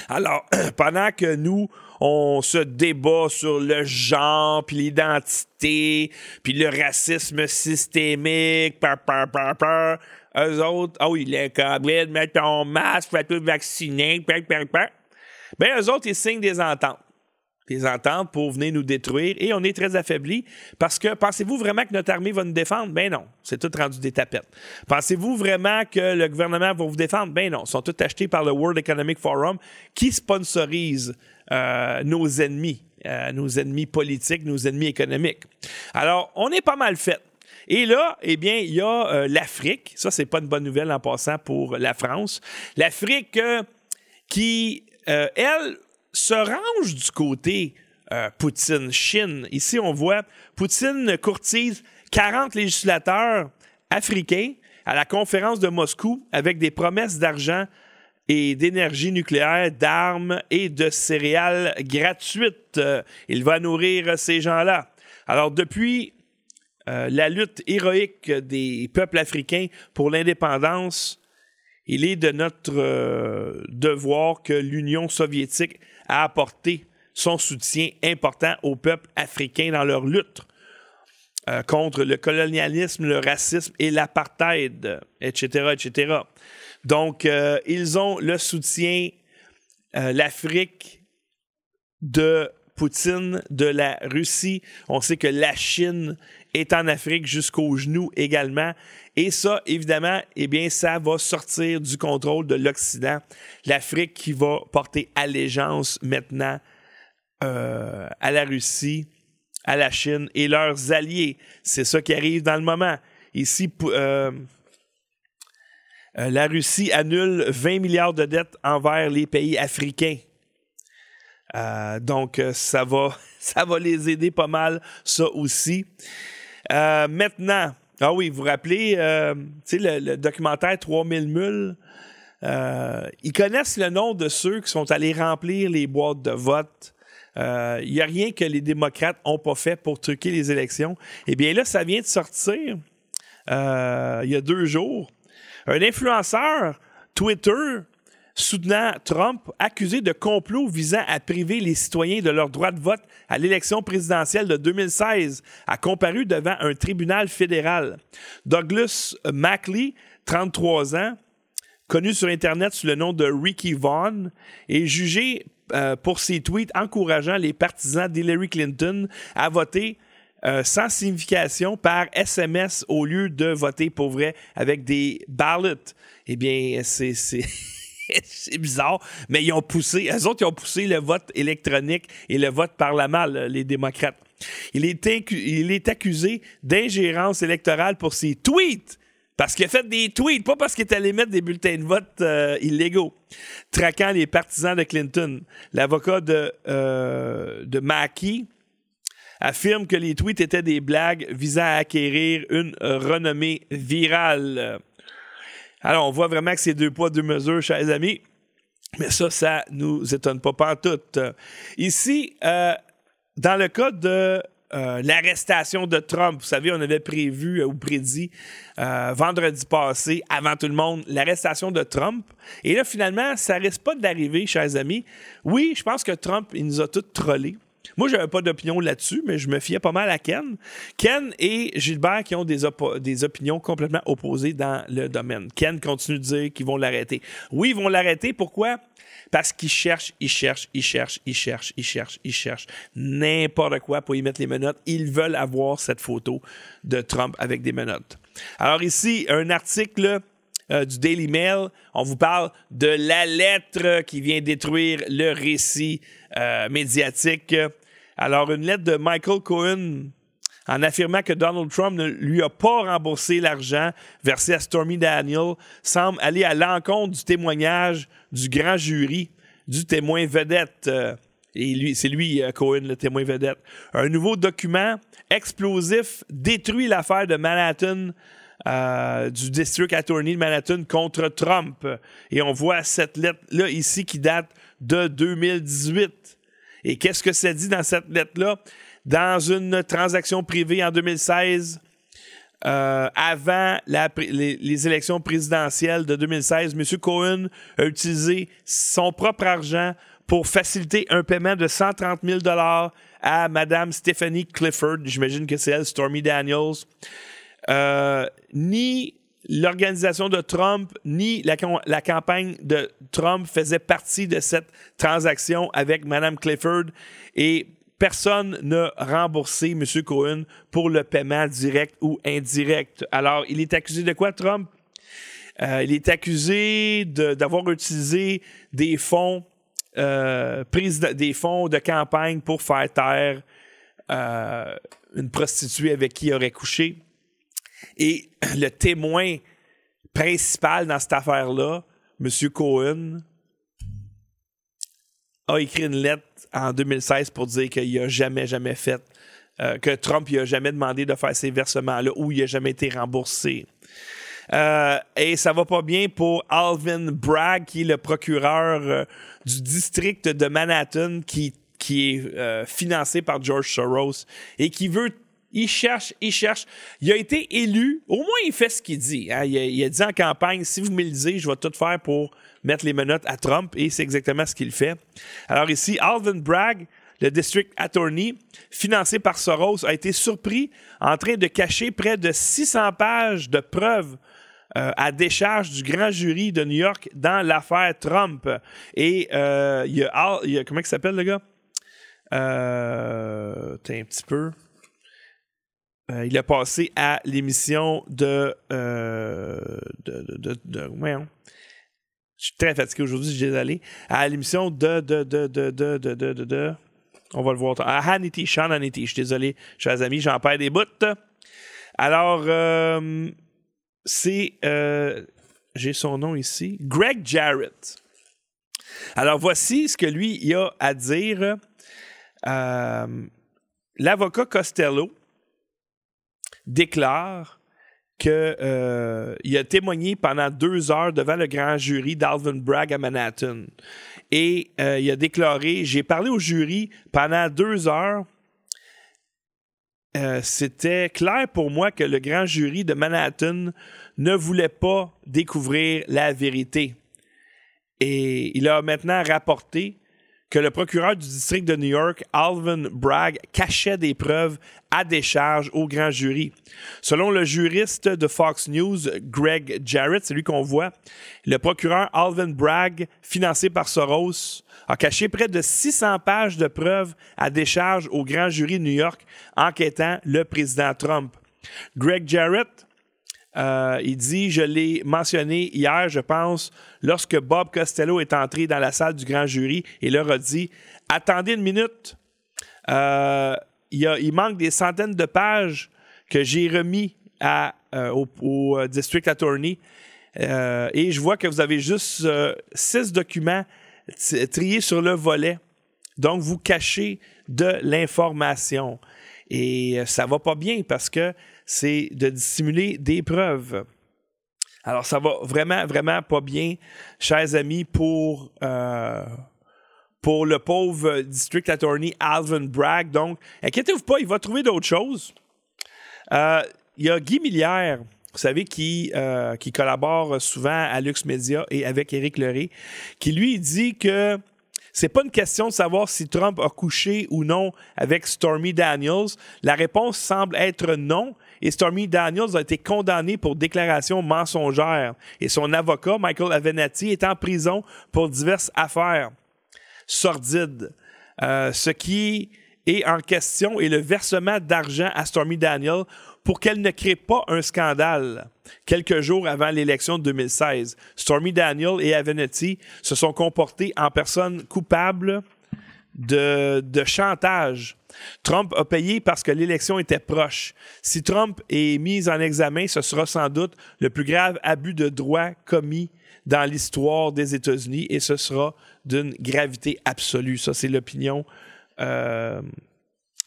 Alors, pendant que nous, on se débat sur le genre, puis l'identité, puis le racisme systémique, par, par, eux autres, ah oui, les COVID, mettre ton masque, fais tout vacciner, par, par, par. Ben, eux autres, ils signent des ententes des ententes pour venir nous détruire et on est très affaibli parce que pensez-vous vraiment que notre armée va nous défendre? Ben non, c'est tout rendu des tapettes. Pensez-vous vraiment que le gouvernement va vous défendre? Ben non, ils sont tous achetés par le World Economic Forum qui sponsorise euh, nos ennemis, euh, nos ennemis politiques, nos ennemis économiques. Alors, on est pas mal fait. Et là, eh bien, il y a euh, l'Afrique. Ça, c'est pas une bonne nouvelle en passant pour la France. L'Afrique qui, elle, se range du côté euh, Poutine-Chine. Ici, on voit Poutine courtise 40 législateurs africains à la conférence de Moscou avec des promesses d'argent et d'énergie nucléaire, d'armes et de céréales gratuites. Euh, il va nourrir ces gens-là. Alors, depuis euh, la lutte héroïque des peuples africains pour l'indépendance, il est de notre devoir que l'Union soviétique a apporté son soutien important au peuple africain dans leur lutte euh, contre le colonialisme, le racisme et l'apartheid, etc., etc. Donc, euh, ils ont le soutien, euh, l'Afrique de Poutine, de la Russie. On sait que la Chine est en Afrique jusqu'aux genoux également. Et ça, évidemment, eh bien, ça va sortir du contrôle de l'Occident. L'Afrique qui va porter allégeance maintenant euh, à la Russie, à la Chine et leurs alliés. C'est ça qui arrive dans le moment. Ici, euh, euh, la Russie annule 20 milliards de dettes envers les pays africains. donc, ça va, ça va les aider pas mal, ça aussi. maintenant, ah oui, vous vous rappelez, euh, le, le, documentaire 3000 mules? Euh, ils connaissent le nom de ceux qui sont allés remplir les boîtes de vote. Il euh, n'y a rien que les démocrates n'ont pas fait pour truquer les élections. Eh bien là, ça vient de sortir il y a deux jours. Un influenceur Twitter soutenant Trump, accusé de complot visant à priver les citoyens de leur droit de vote à l'élection présidentielle de 2016, a comparu devant un tribunal fédéral. Douglas Mackley, 33 ans, connu sur Internet sous le nom de Ricky Vaughn, est jugé euh, pour ses tweets encourageant les partisans d'Hillary Clinton à voter euh, sans signification par SMS au lieu de voter pour vrai avec des ballots. Eh bien, c'est. c'est bizarre, mais ils ont poussé, eux autres, ils ont poussé le vote électronique et le vote par la malle, les démocrates. Il est, il est accusé d'ingérence électorale pour ses tweets. Parce qu'il a fait des tweets, pas parce qu'il est allé mettre des bulletins de vote euh, illégaux, traquant les partisans de Clinton. L'avocat de, euh, de Mackey affirme que les tweets étaient des blagues visant à acquérir une renommée virale. Alors, on voit vraiment que c'est deux poids, deux mesures, chers amis. Mais ça, ça nous étonne pas tout. Ici, euh, dans le cas de euh, l'arrestation de Trump, vous savez, on avait prévu ou prédit euh, vendredi passé, avant tout le monde, l'arrestation de Trump. Et là, finalement, ça risque pas d'arriver, chers amis. Oui, je pense que Trump, il nous a tous trollés. Moi, je n'avais pas d'opinion là-dessus, mais je me fiais pas mal à Ken. Ken et Gilbert qui ont des, des opinions complètement opposées dans le domaine. Ken continue de dire qu'ils vont l'arrêter. Oui, ils vont l'arrêter. Pourquoi? Parce qu'ils cherchent, ils cherchent, ils cherchent, ils cherchent, ils cherchent, ils cherchent n'importe quoi pour y mettre les menottes. Ils veulent avoir cette photo de Trump avec des menottes. Alors ici, un article euh, du Daily Mail. On vous parle de la lettre qui vient détruire le récit euh, médiatique. Alors, une lettre de Michael Cohen en affirmant que Donald Trump ne lui a pas remboursé l'argent versé à Stormy Daniel semble aller à l'encontre du témoignage du grand jury du témoin vedette. Euh, et lui, c'est lui, Cohen, le témoin vedette. Un nouveau document explosif détruit l'affaire de Manhattan euh, du District Attorney de Manhattan contre Trump. Et on voit cette lettre-là ici qui date de 2018. Et qu'est-ce que ça dit dans cette lettre-là? Dans une transaction privée en 2016, euh, avant les, élections présidentielles de 2016, M. Cohen a utilisé son propre argent pour faciliter un paiement de 130 000 à Mme Stephanie Clifford. J'imagine que c'est elle, Stormy Daniels. Euh, ni l'organisation de Trump, ni la, campagne de Trump faisaient partie de cette transaction avec Mme Clifford et personne n'a remboursé M. Cohen pour le paiement direct ou indirect. Alors, il est accusé de quoi, Trump? Euh, il est accusé d'avoir utilisé des fonds, euh, des fonds de campagne pour faire taire une prostituée avec qui il aurait couché. Et le témoin principal dans cette affaire-là, M. Cohen, a écrit une lettre en 2016 pour dire qu'il n'a jamais, jamais fait, euh, que Trump n'a jamais demandé de faire ces versements-là ou il n'a jamais été remboursé. Euh, et ça va pas bien pour Alvin Bragg, qui est le procureur euh, du district de Manhattan, qui, qui est financé par George Soros et qui veut il cherche, il cherche. Il a été élu. Au moins, il fait ce qu'il dit. Hein. Il, a, dit en campagne si vous m'élisez, je vais tout faire pour mettre les menottes à Trump. Et c'est exactement ce qu'il fait. Alors, ici, Alvin Bragg, le district attorney, financé par Soros, a été surpris en train de cacher près de 600 pages de preuves euh, à décharge du grand jury de New York dans l'affaire Trump. Et euh, il, y a, Comment il s'appelle le gars? Euh, un petit peu. Euh, il a passé à l'émission de, euh, de, de, Je suis très fatigué aujourd'hui, je suis désolé. À l'émission de, de, de, de, de, de, de, de, On va le voir. À Hannity, Sean Hannity. Je suis désolé, chers amis, j'en perds des bouts. Alors, euh, c'est. Euh, j'ai son nom ici. Greg Jarrett. Alors, voici ce que lui, il a à dire. Euh, L'avocat Costello déclare qu'il euh, a témoigné pendant deux heures devant le grand jury d'Alvin Bragg à Manhattan. Et euh, il a déclaré J'ai parlé au jury pendant deux heures. Euh, c'était clair pour moi que le grand jury de Manhattan ne voulait pas découvrir la vérité. Et il a maintenant rapporté que le procureur du district de New York, Alvin Bragg, cachait des preuves à décharge au grand jury. Selon le juriste de Fox News, Greg Jarrett, c'est lui qu'on voit, le procureur Alvin Bragg, financé par Soros, a caché près de 600 pages de preuves à décharge au grand jury de New York enquêtant le président Trump. Greg Jarrett euh, il dit, je l'ai mentionné hier, je pense, lorsque Bob Costello est entré dans la salle du grand jury et leur a dit, attendez une minute, euh, il, manque des centaines de pages que j'ai remis euh, au, District Attorney et je vois que vous avez juste six documents triés sur le volet. Donc, vous cachez de l'information. Et ça va pas bien parce que c'est de dissimuler des preuves. Alors, ça va vraiment, vraiment pas bien, chers amis, pour, euh, pour le pauvre District Attorney Alvin Bragg. Donc, inquiétez-vous pas, il va trouver d'autres choses. Euh, il y a Guy Millière, vous savez, qui, euh, qui collabore souvent à Lux Media et avec Éric Leray, qui lui dit que c'est pas une question de savoir si Trump a couché ou non avec Stormy Daniels. La réponse semble être non et Stormy Daniels a été condamné pour déclaration mensongère. Et son avocat, Michael Avenatti, est en prison pour diverses affaires sordides. Euh, ce qui est en question est le versement d'argent à Stormy Daniels pour qu'elle ne crée pas un scandale quelques jours avant l'élection de 2016. Stormy Daniels et Avenatti se sont comportés en personnes coupables de, de chantage Trump a payé parce que l'élection était proche. Si Trump est mis en examen, ce sera sans doute le plus grave abus de droit commis dans l'histoire des États-Unis et ce sera d'une gravité absolue. Ça, c'est l'opinion euh,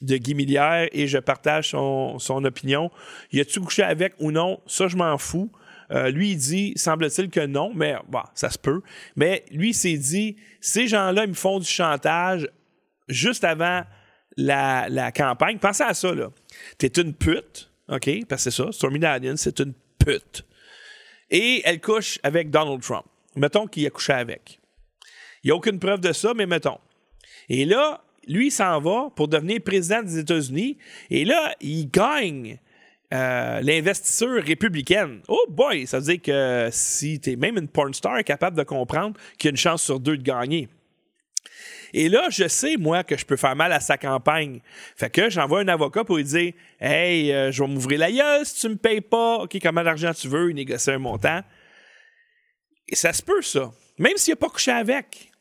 de Guy Millière et je partage son, opinion. Y a-tu couché avec ou non? Ça, je m'en fous. Euh, lui, il dit, semble-t-il que non, mais bon, ça se peut. Mais lui, il s'est dit, ces gens-là, ils me font du chantage juste avant la, campagne, pensez à ça, là. T'es une pute, OK? Parce que c'est ça, Stormy Daniels, c'est une pute. Et elle couche avec Donald Trump. Mettons qu'il a couché avec. Il n'y a aucune preuve de ça, mais mettons. Et là, lui s'en va pour devenir président des États-Unis. Et là, il gagne euh, l'investisseur républicaine. Oh boy, ça veut dire que si tu même une porn star capable de comprendre qu'il y a une chance sur deux de gagner. Et là, je sais, moi, que je peux faire mal à sa campagne. Fait que j'envoie un avocat pour lui dire Hey, euh, je vais m'ouvrir la gueule si tu me payes pas. OK, combien d'argent tu veux Il négocie un montant. Et ça se peut, ça. Même s'il n'a pas couché avec.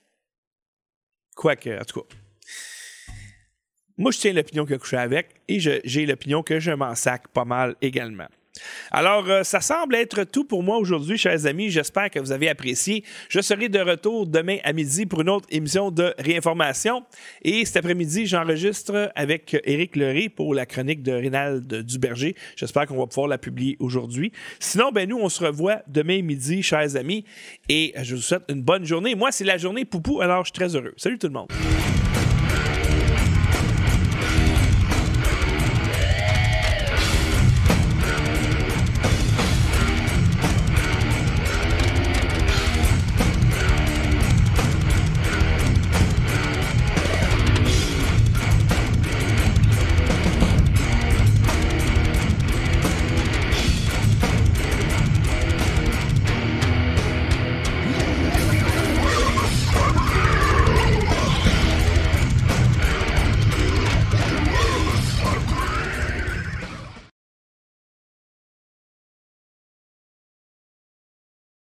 Quoique, en tout cas. Moi, je tiens l'opinion qu'il a couché avec et j'ai l'opinion que je m'en sac pas mal également. Alors, euh, ça semble être tout pour moi aujourd'hui, chers amis. J'espère que vous avez apprécié. Je serai de retour demain à midi pour une autre émission de réinformation. Et cet après-midi, j'enregistre avec Éric Leray pour la chronique de Rénald Duberger. J'espère qu'on va pouvoir la publier aujourd'hui. Sinon, ben nous, on se revoit demain midi, chers amis. Et je vous souhaite une bonne journée. Moi, c'est la journée poupou, alors je suis très heureux. Salut tout le monde.